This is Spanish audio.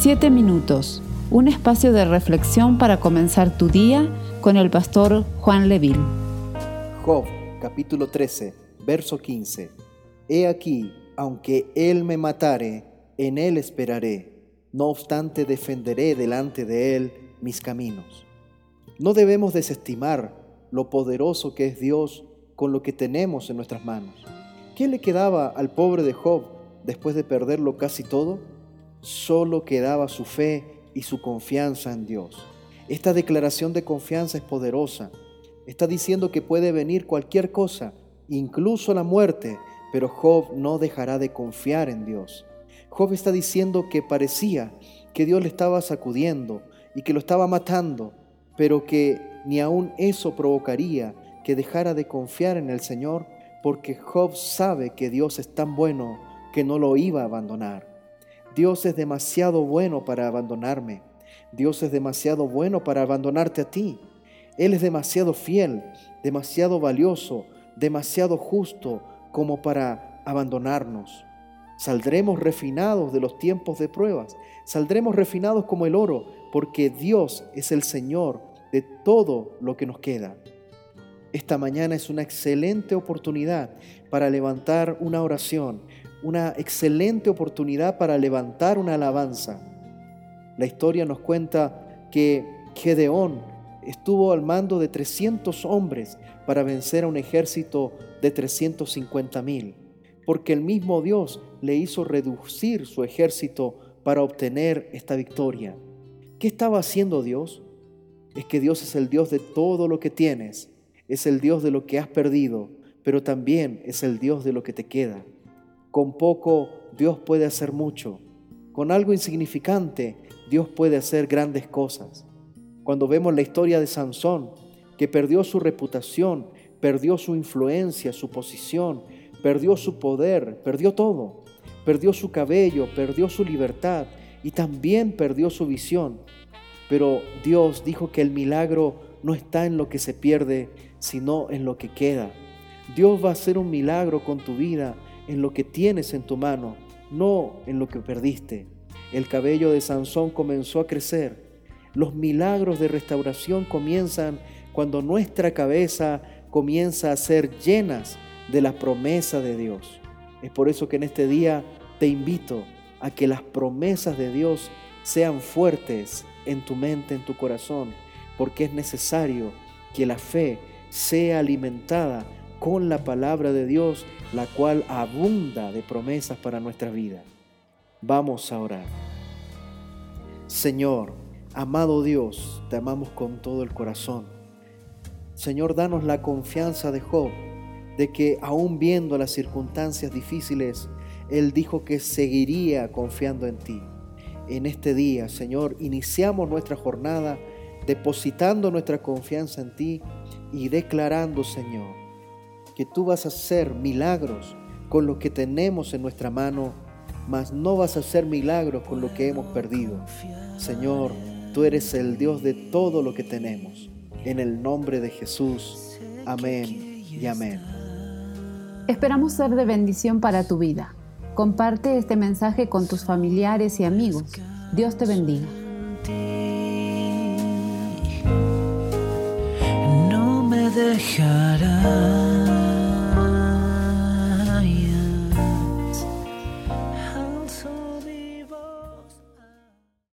Siete minutos, un espacio de reflexión para comenzar tu día con el pastor Juan Leville. Job, capítulo 13, verso 15. He aquí, aunque él me matare, en él esperaré. No obstante, defenderé delante de él mis caminos. No debemos desestimar lo poderoso que es Dios con lo que tenemos en nuestras manos. ¿Qué le quedaba al pobre de Job después de perderlo casi todo? Solo quedaba su fe y su confianza en Dios. Esta declaración de confianza es poderosa. Está diciendo que puede venir cualquier cosa, incluso la muerte, pero Job no dejará de confiar en Dios. Job está diciendo que parecía que Dios le estaba sacudiendo y que lo estaba matando, pero que ni aun eso provocaría que dejara de confiar en el Señor, porque Job sabe que Dios es tan bueno que no lo iba a abandonar. Dios es demasiado bueno para abandonarme. Dios es demasiado bueno para abandonarte a ti. Él es demasiado fiel, demasiado valioso, demasiado justo como para abandonarnos. Saldremos refinados de los tiempos de pruebas. Saldremos refinados como el oro, porque Dios es el Señor de todo lo que nos queda. Esta mañana es una excelente oportunidad para levantar una oración, una excelente oportunidad para levantar una alabanza. La historia nos cuenta que Gedeón estuvo al mando de 300 hombres para vencer a un ejército de 350 mil, porque el mismo Dios le hizo reducir su ejército para obtener esta victoria. ¿Qué estaba haciendo Dios? Es que Dios es el Dios de todo lo que tienes, es el Dios de lo que has perdido, pero también es el Dios de lo que te queda. Con poco Dios puede hacer mucho. Con algo insignificante Dios puede hacer grandes cosas. Cuando vemos la historia de Sansón, que perdió su reputación, perdió su influencia, su posición, perdió su poder, perdió todo. Perdió su cabello, perdió su libertad y también perdió su visión. Pero Dios dijo que el milagro no está en lo que se pierde, sino en lo que queda. Dios va a hacer un milagro con tu vida en lo que tienes en tu mano, no en lo que perdiste. El cabello de Sansón comenzó a crecer. Los milagros de restauración comienzan cuando nuestra cabeza comienza a ser llenas de la promesa de Dios. Es por eso que en este día te invito a que las promesas de Dios sean fuertes en tu mente, en tu corazón, porque es necesario que la fe sea alimentada con la palabra de Dios, la cual abunda de promesas para nuestra vida. Vamos a orar. Señor, amado Dios, te amamos con todo el corazón. Señor, danos la confianza de Job, de que aún viendo las circunstancias difíciles, Él dijo que seguiría confiando en ti. En este día, Señor, iniciamos nuestra jornada depositando nuestra confianza en ti y declarando, Señor, que tú vas a hacer milagros con lo que tenemos en nuestra mano, mas no vas a hacer milagros con lo que hemos perdido. Señor, tú eres el Dios de todo lo que tenemos. En el nombre de Jesús. Amén y amén. Esperamos ser de bendición para tu vida. Comparte este mensaje con tus familiares y amigos. Dios te bendiga. No me dejará